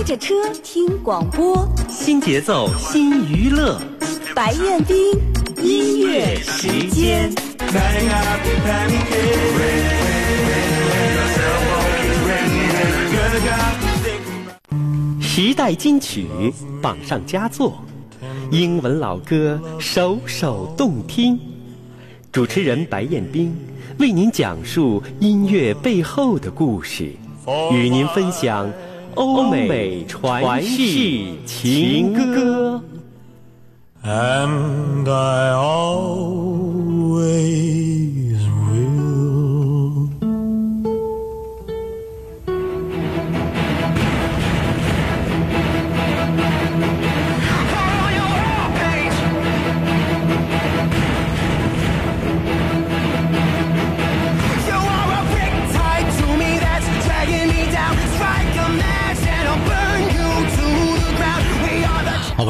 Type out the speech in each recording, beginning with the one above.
开着车听广播，新节奏新娱乐，白彦斌音乐时间。时代金曲榜上佳作，英文老歌首首动听。主持人白彦斌为您讲述音乐背后的故事，与您分享欧美传世情歌。and I always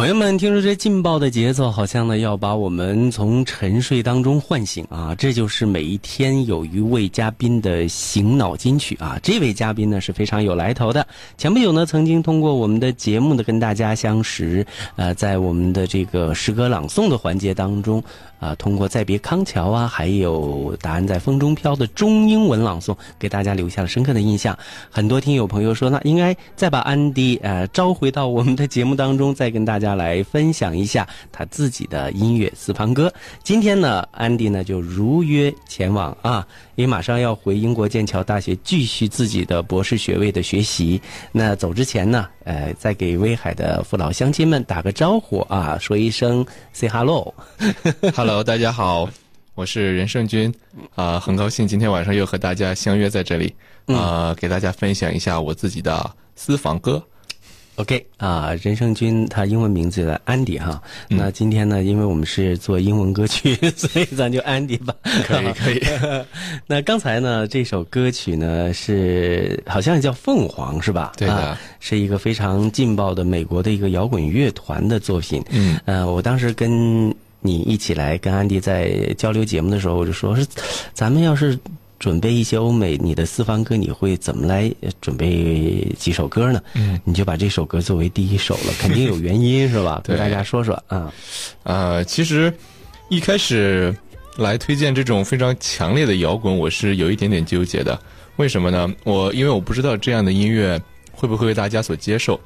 朋友们，听说这劲爆的节奏，好像呢要把我们从沉睡当中唤醒啊！这就是每一天有一位嘉宾的醒脑金曲啊！这位嘉宾呢是非常有来头的，前不久呢曾经通过我们的节目呢跟大家相识，呃，在我们的这个诗歌朗诵的环节当中，啊、通过再别康桥啊，还有答案在风中飘的中英文朗诵，给大家留下了深刻的印象。很多听友朋友说，那应该再把安迪呃召回到我们的节目当中，再跟大家来分享一下他自己的音乐私房歌。今天呢，安迪呢就如约前往啊，因为马上要回英国剑桥大学继续自己的博士学位的学习。那走之前呢，呃，再给威海的父老乡亲们打个招呼啊，说一声 say hello。Hello，大家好，我是任胜军，啊、很高兴今天晚上又和大家相约在这里，啊、给大家分享一下我自己的私房歌。OK 啊，任胜军他英文名字叫安迪哈。那今天呢，因为我们是做英文歌曲，所以咱就安迪吧。可以可以。那刚才呢，这首歌曲呢是好像叫凤凰是吧？对的啊，是一个非常劲爆的美国的一个摇滚乐团的作品。嗯，呃，我当时跟你一起来跟安迪在交流节目的时候，我就说是，咱们要是。准备一些欧美你的私房歌，你会怎么来呃准备几首歌呢？嗯，你就把这首歌作为第一首了，肯定有原因是吧？对跟大家说说啊。呃，其实一开始来推荐这种非常强烈的摇滚，我是有一点点纠结的。为什么呢？我因为我不知道这样的音乐会不会被大家所接受。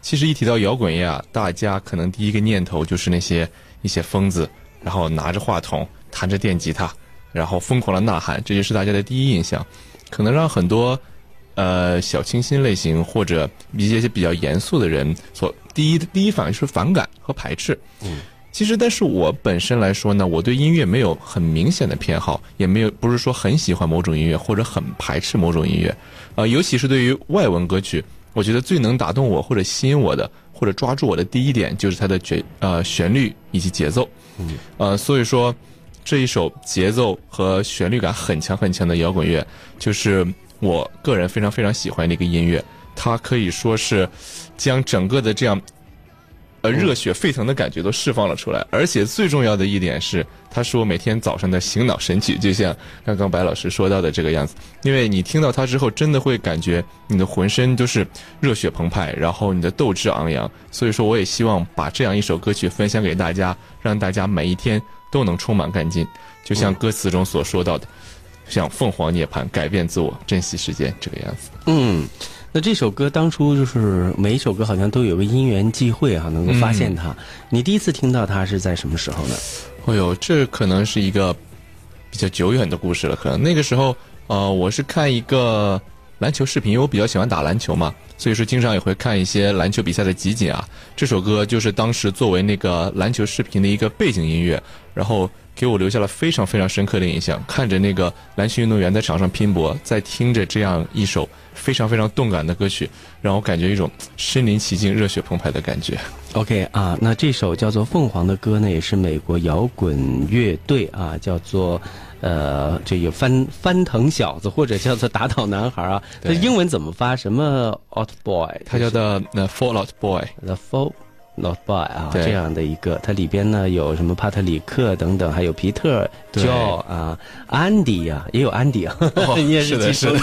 其实一提到摇滚乐啊，大家可能第一个念头就是那些一些疯子，然后拿着话筒弹着电吉他，然后疯狂的呐喊，这就是大家的第一印象，可能让很多呃小清新类型或者一些些比较严肃的人所第一第一反应是反感和排斥。嗯，其实但是我本身来说呢，我对音乐没有很明显的偏好，也没有不是说很喜欢某种音乐或者很排斥某种音乐，呃，尤其是对于外文歌曲，我觉得最能打动我或者吸引我的或者抓住我的第一点就是它的节呃旋律以及节奏。嗯，呃，所以说。这一首节奏和旋律感很强很强的摇滚乐，就是我个人非常非常喜欢的一个音乐。它可以说是将整个的这样呃热血沸腾的感觉都释放了出来，而且最重要的一点是，它是我每天早上的醒脑神曲，就像刚刚白老师说到的这个样子。因为你听到它之后，真的会感觉你的浑身都是热血澎湃，然后你的斗志昂扬。所以说，我也希望把这样一首歌曲分享给大家，让大家每一天都能充满干劲，就像歌词中所说到的，像凤凰涅槃，改变自我，珍惜时间这个样子。嗯，那这首歌当初就是每一首歌好像都有个因缘际会啊，能够发现它。你第一次听到它是在什么时候呢？哎呦，这可能是一个比较久远的故事了。可能那个时候，呃，我是看一个篮球视频，因为我比较喜欢打篮球嘛，所以说经常也会看一些篮球比赛的集锦啊。这首歌就是当时作为那个篮球视频的一个背景音乐，然后给我留下了非常非常深刻的印象。看着那个篮球运动员在场上拼搏，在听着这样一首非常非常动感的歌曲，让我感觉一种身临其境、热血澎湃的感觉。OK 啊，那这首叫做《凤凰》的歌呢，也是美国摇滚乐队啊，叫做呃这个翻翻腾小子或者叫做打倒男孩啊，他英文怎么发？什么 Out Boy？他叫做 The Fallout Boy。The Fall Not Boy 啊，这样的一个，它里边呢有什么帕特里克等等，还有皮特、对。Joe 啊、安迪啊，也有安迪啊，你也 是的进行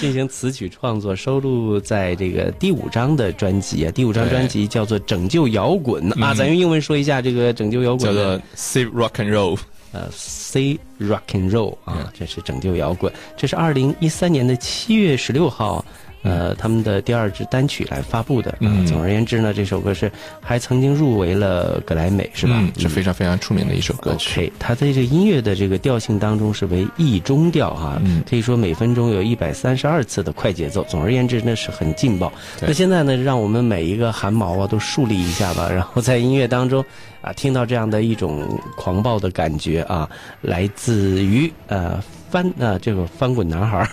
进行词曲创作，收录在这个第五张的。专辑啊，第五张专辑叫做《拯救摇滚》啊，咱用英文说一下这个《拯救摇滚》叫做 Save Rock and Roll。呃，C Rock and Roll 啊嗯，这是拯救摇滚，这是二零一三年的七月十六号。呃，他们的第二支单曲来发布的。啊嗯总而言之呢，这首歌是还曾经入围了格莱美，是吧？嗯，是非常非常出名的一首歌曲。OK，它在这个音乐的这个调性当中是为意中调哈、嗯可以说每分钟有一百三十二次的快节奏。总而言之呢，是很劲爆。那现在呢，让我们每一个汗毛啊都竖立一下吧，然后在音乐当中啊听到这样的一种狂暴的感觉啊，来自于呃翻啊这个翻滚男孩儿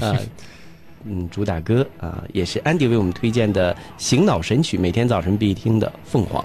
啊。嗯，主打歌啊，也是安迪为我们推荐的醒脑神曲，每天早晨必听的《凤凰》。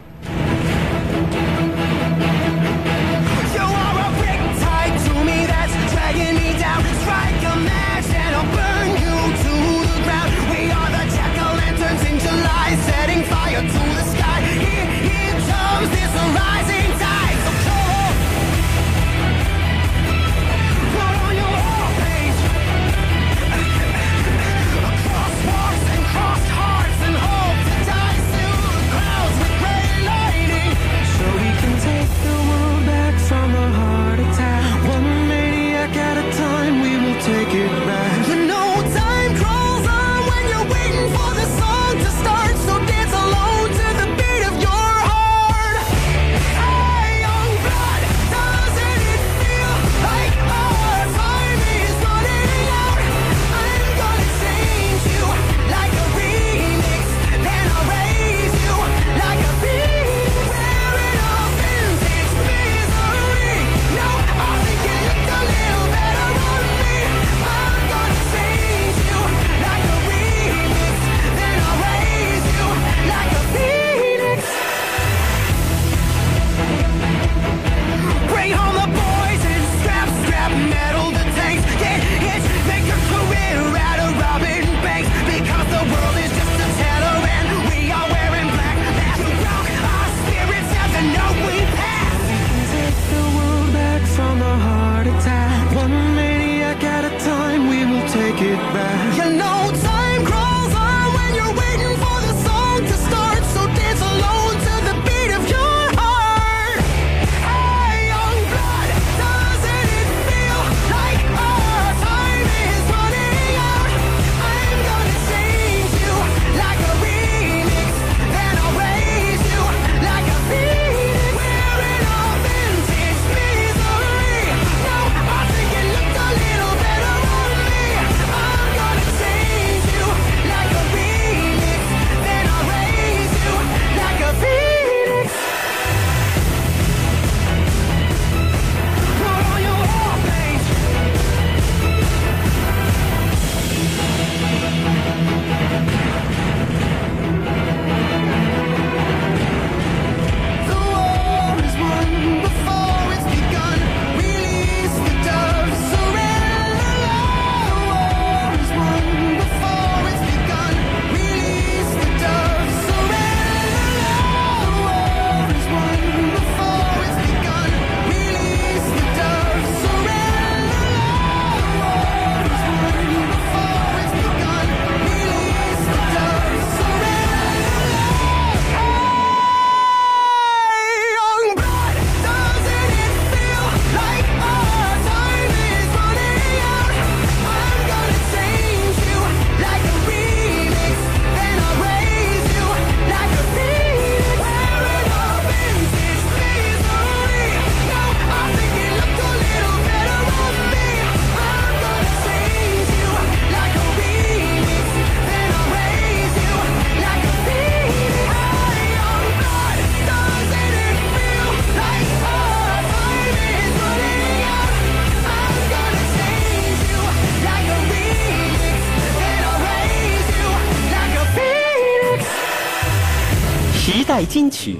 代金曲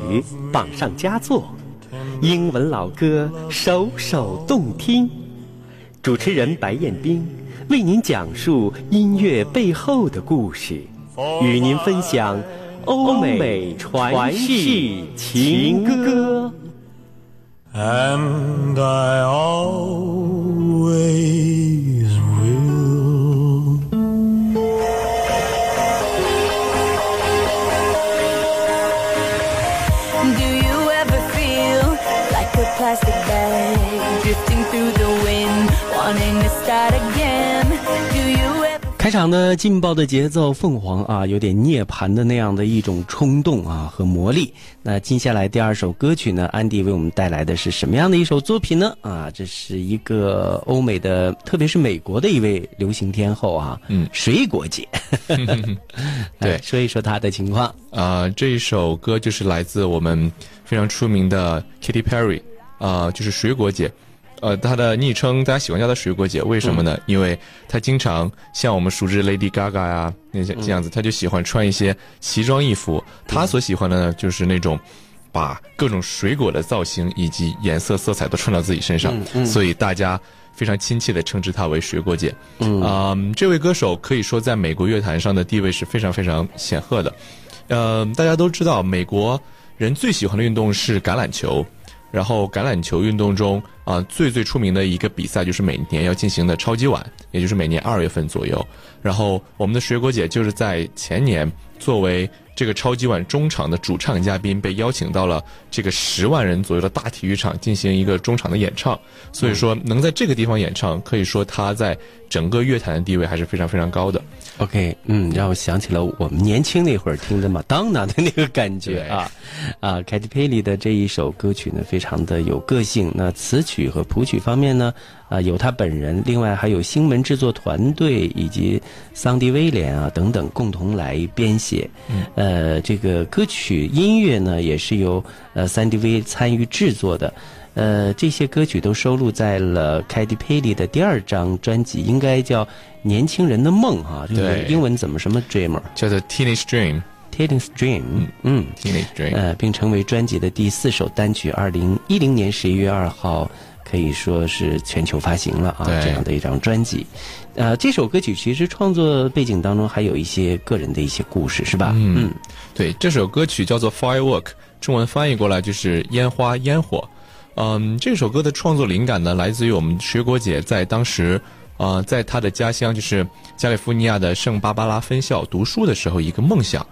榜上佳作，英文老歌首首动听。主持人白彦斌为您讲述音乐背后的故事，与您分享欧美传世情歌。and I always 开场的劲爆的节奏，凤凰啊，有点涅槃的那样的一种冲动啊和魔力。那接下来第二首歌曲呢，安迪为我们带来的是什么样的一首作品呢？啊，这是一个欧美的，特别是美国的一位流行天后啊，嗯水果姐，对 说一说她的情况。啊、这一首歌就是来自我们非常出名的 Katy Perry，啊、就是水果姐。呃，她的昵称大家喜欢叫她水果姐，为什么呢？因为她经常像我们熟知 Lady Gaga 呀那些这样子，她就喜欢穿一些奇装异服。她所喜欢的呢，就是那种把各种水果的造型以及颜色、色彩都穿到自己身上，所以大家非常亲切的称之她为水果姐。嗯啊、这位歌手可以说在美国乐坛上的地位是非常非常显赫的。呃，大家都知道，美国人最喜欢的运动是橄榄球。然后橄榄球运动中啊、最最出名的一个比赛就是每年要进行的超级碗，也就是每年二月份左右。然后我们的水果姐就是在前年作为这个超级碗中场的主唱嘉宾，被邀请到了这个十万人左右的大体育场进行一个中场的演唱。所以说，能在这个地方演唱，可以说他在整个乐坛的地位还是非常非常高的。OK，嗯，让我想起了我们年轻那会儿听的马当娜的那个感觉啊，啊，Katy 的这一首歌曲呢，非常的有个性。那词曲和谱曲方面呢，啊，有他本人，另外还有星门制作团队以及桑迪威廉啊等等共同来编写。呃，这个歌曲音乐呢，也是由呃三 D V 参与制作的。呃，这些歌曲都收录在了 Katy Perry 的第二张专辑，应该叫《年轻人的梦》哈，这个对英文怎么什么 Dreamer 叫做 Teenage Dream，Teenage Teenage Dream，嗯，Dream。呃，并成为专辑的第四首单曲。二零一零年十一月二号，可以说是全球发行了啊，这样的一张专辑。呃，这首歌曲其实创作背景当中还有一些个人的一些故事，是吧？嗯对，这首歌曲叫做 Firework，中文翻译过来就是烟花、烟火。嗯，这首歌的创作灵感呢，来自于我们水果姐在当时，呃，在她的家乡就是加利福尼亚的圣巴巴拉分校读书的时候一个梦想，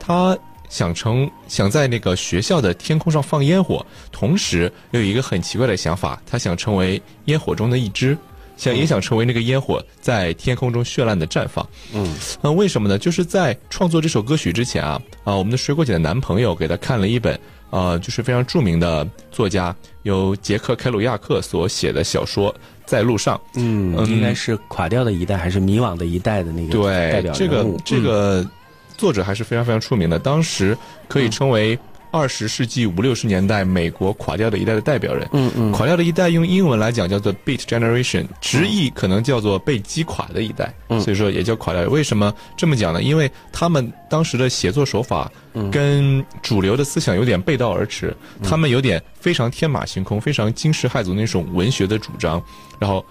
她想成想在那个学校的天空上放烟火，同时又有一个很奇怪的想法，她想成为烟火中的一只。想也想成为那个烟火在天空中绚烂的绽放，嗯，那为什么呢？就是在创作这首歌曲之前啊，啊，我们的水果姐的男朋友给她看了一本，呃，就是非常著名的作家由杰克凯鲁亚克所写的小说《在路上》。嗯，嗯。应该是垮掉的一代还是迷惘的一代的那个代对表，这个人物。这个作者还是非常非常出名的，当时可以称为二十世纪五六十年代美国垮掉的一代的代表人。嗯嗯垮掉的一代用英文来讲叫做 Beat Generation，直译可能叫做被击垮的一代，嗯所以说也叫垮掉。为什么这么讲呢？因为他们当时的写作手法跟主流的思想有点背道而驰，他们有点非常天马行空、非常惊世骇俗那种文学的主张，然后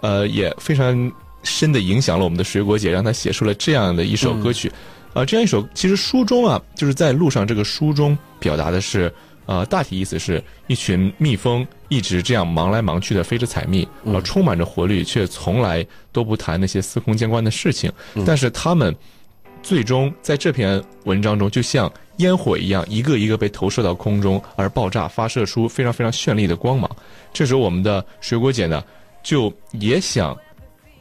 呃也非常深的影响了我们的水果姐，让她写出了这样的一首歌曲。啊、这样一首其实书中啊，就是在路上这个书中表达的是，呃，大体意思是一群蜜蜂一直这样忙来忙去的飞着采蜜，呃，充满着活力，却从来都不谈那些司空见惯的事情。但是他们最终在这篇文章中，就像烟火一样，一个一个被投射到空中而爆炸，发射出非常非常绚丽的光芒。这时候，我们的水果姐呢，就也想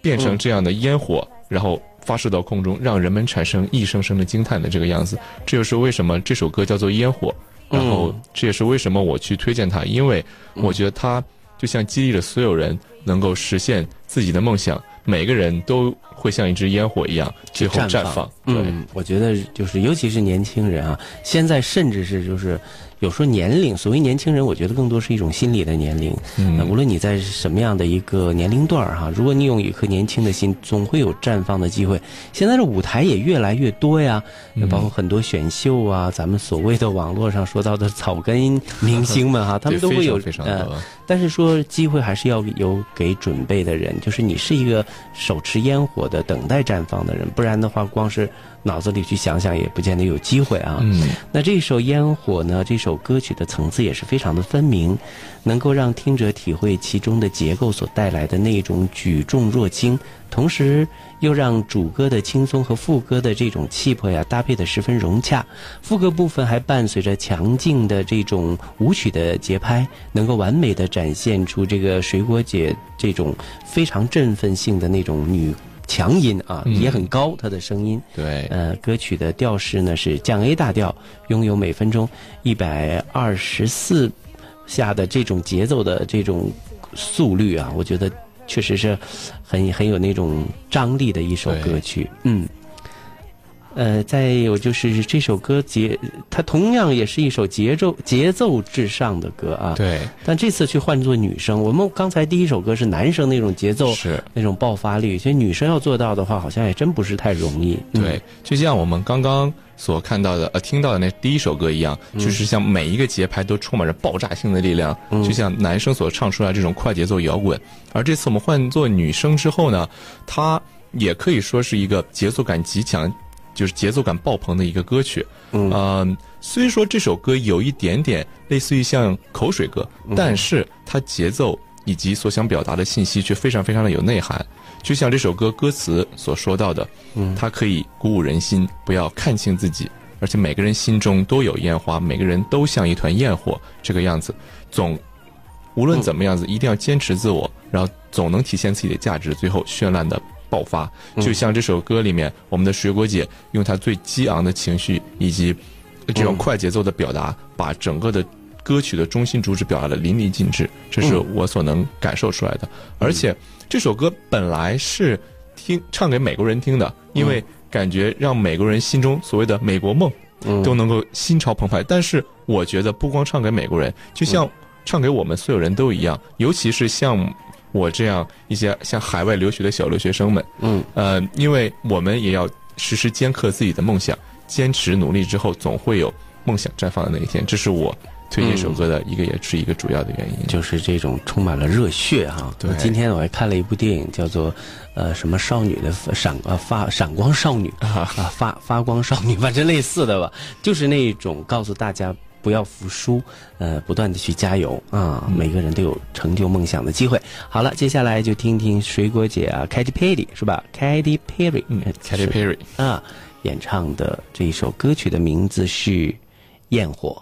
变成这样的烟火，然后发射到空中，让人们产生一声声的惊叹的这个样子。这就是为什么这首歌叫做《烟火》，然后这也是为什么我去推荐它，因为我觉得它就像激励了所有人能够实现自己的梦想，每个人都会像一支烟火一样最后绽放。对，嗯，我觉得就是尤其是年轻人啊，现在甚至是就是有时候年龄，所谓年轻人，我觉得更多是一种心理的年龄。嗯那无论你在什么样的一个年龄段儿哈，如果你有一颗年轻的心，总会有绽放的机会。现在的舞台也越来越多呀，嗯包括很多选秀啊，咱们所谓的网络上说到的草根明星们哈，他们都会有呃。但是说机会还是要有给准备的人，就是你是一个手持烟火的等待绽放的人，不然的话，光是脑子里去想想，也不见得有机会啊。嗯，那这首《烟火》呢，这首歌曲的层次也是非常的分明，能够让听者体会其中的结构所带来的那种举重若轻，同时又让主歌的轻松和副歌的这种气魄呀搭配的十分融洽。副歌部分还伴随着强劲的这种舞曲的节拍，能够完美的展现出这个水果姐这种非常振奋性的那种女强音啊，也很高，他的声音。对，呃，歌曲的调式呢是降 A 大调，拥有每分钟一百二十四下的这种节奏的这种速率啊，我觉得确实是很很有那种张力的一首歌曲。嗯。呃，再有就是这首歌节，它同样也是一首节奏节奏至上的歌啊。对，但这次去换做女生，我们刚才第一首歌是男生那种节奏，是那种爆发力，所以女生要做到的话，好像也真不是太容易。嗯对，就像我们刚刚所看到的呃听到的那第一首歌一样，就是像每一个节拍都充满着爆炸性的力量，就像男生所唱出来这种快节奏摇滚。而这次我们换做女生之后呢，她也可以说是一个节奏感极强。就是节奏感爆棚的一个歌曲，嗯。呃虽说这首歌有一点点类似于像口水歌，但是它节奏以及所想表达的信息却非常非常的有内涵。就像这首歌歌词所说到的，嗯。它可以鼓舞人心，不要看清自己，而且每个人心中都有烟花，每个人都像一团焰火这个样子，总无论怎么样子，一定要坚持自我，然后总能体现自己的价值，最后绚烂的爆发。就像这首歌里面，我们的水果姐用她最激昂的情绪以及这种快节奏的表达，把整个的歌曲的中心主旨表达的淋漓尽致，这是我所能感受出来的。而且这首歌本来是听唱给美国人听的，因为感觉让美国人心中所谓的美国梦嗯都能够心潮澎湃。但是我觉得不光唱给美国人，就像唱给我们所有人都一样，尤其是像我这样一些像海外留学的小留学生们，嗯，呃，因为我们也要时时坚刻自己的梦想，坚持努力之后，总会有梦想绽放的那一天。这是我推荐这首歌的一个，也是一个主要的原因。就是这种充满了热血哈、对今天我还看了一部电影，叫做呃什么少女的闪呃发闪光少女啊发发光少女，反正类似的吧，就是那种告诉大家。不要服输，呃，不断的去加油啊！每个人都有成就梦想的机会。好了，接下来就听听水果姐啊，Katy Perry 是吧？Katy Perry，嗯呃，Katy Perry，啊，演唱的这一首歌曲的名字是《焰火》。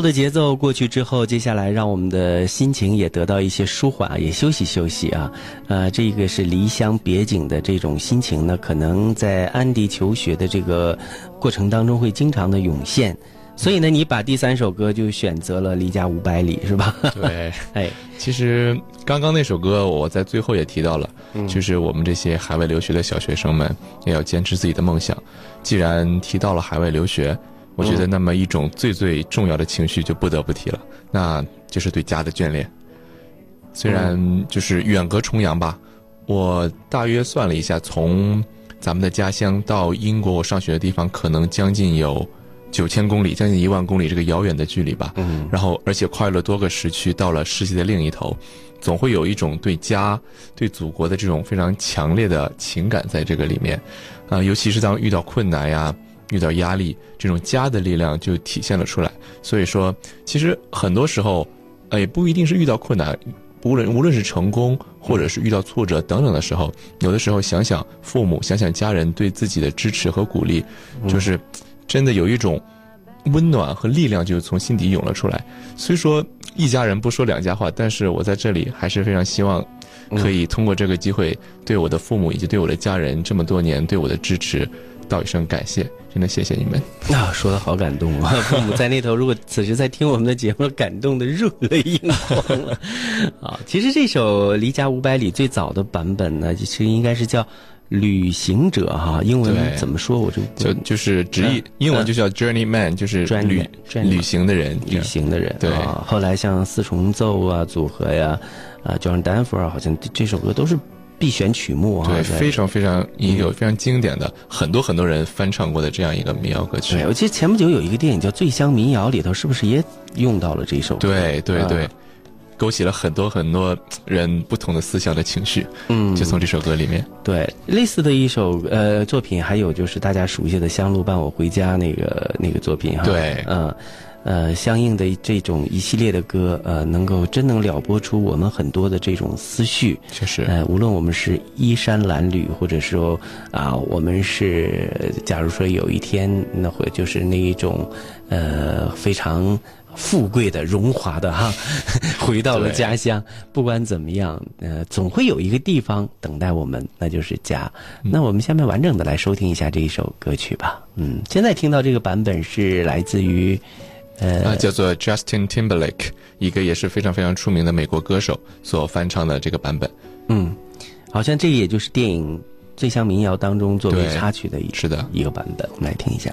的节奏过去之后，接下来让我们的心情也得到一些舒缓啊，也休息休息啊。呃，这个是离乡别井的这种心情呢，可能在安迪求学的这个过程当中会经常的涌现。所以呢，你把第三首歌就选择了《离家五百里》，是吧？对，哎，其实刚刚那首歌我在最后也提到了，嗯就是我们这些海外留学的小学生们也要坚持自己的梦想。既然提到了海外留学，我觉得那么一种最最重要的情绪就不得不提了，那就是对家的眷恋。虽然就是远隔重洋吧，我大约算了一下，从咱们的家乡到英国我上学的地方，可能将近有九千公里，将近一万公里这个遥远的距离吧。嗯，然后而且跨越了多个时区，到了世界的另一头，总会有一种对家、对祖国的这种非常强烈的情感在这个里面，啊、尤其是当遇到困难呀、遇到压力，这种家的力量就体现了出来。所以说，其实很多时候，呃，也不一定是遇到困难，无论无论是成功，或者是遇到挫折等等的时候，有的时候想想父母，想想家人对自己的支持和鼓励，就是真的有一种温暖和力量就从心底涌了出来。虽说一家人不说两家话，但是我在这里还是非常希望可以通过这个机会，对我的父母以及对我的家人这么多年对我的支持道一声感谢，真的谢谢你们。啊，说的好感动啊！父母在那头，如果此时在听我们的节目，感动的热泪盈眶了。啊，其实这首《离家五百里》最早的版本呢，其实应该是叫《旅行者》哈，英文怎么说？我就就就是直译，英文就叫 journeyman，就是专旅 journeyman 旅行的人，旅行的人。对啊，后来像四重奏啊组合呀，啊，John Danforth 好像这首歌都是必选曲目啊。对，非常非常一个非常经典的，很多很多人翻唱过的这样一个民谣歌曲对，。我记得前不久有一个电影叫《醉乡民谣》，里头是不是也用到了这首歌？对对对啊，勾起了很多很多人不同的思想的情绪，嗯，就从这首歌里面。对，类似的一首呃作品，还有就是大家熟悉的《香路伴我回家》那个那个作品哈。对嗯。呃，相应的这种一系列的歌，呃，能够真能撩拨出我们很多的这种思绪。确实，呃，无论我们是衣衫褴褛，或者说啊、我们是，假如说有一天，那会就是那一种，呃，非常富贵的、荣华的哈，回到了家乡。不管怎么样，呃，总会有一个地方等待我们，那就是家。那我们下面完整的来收听一下这一首歌曲吧。嗯，现在听到这个版本是来自于，呃，啊，叫做 Justin Timberlake，一个也是非常非常出名的美国歌手所翻唱的这个版本。嗯，好像这个也就是电影《醉乡民谣》当中作为插曲的一是的一个版本，我们来听一下。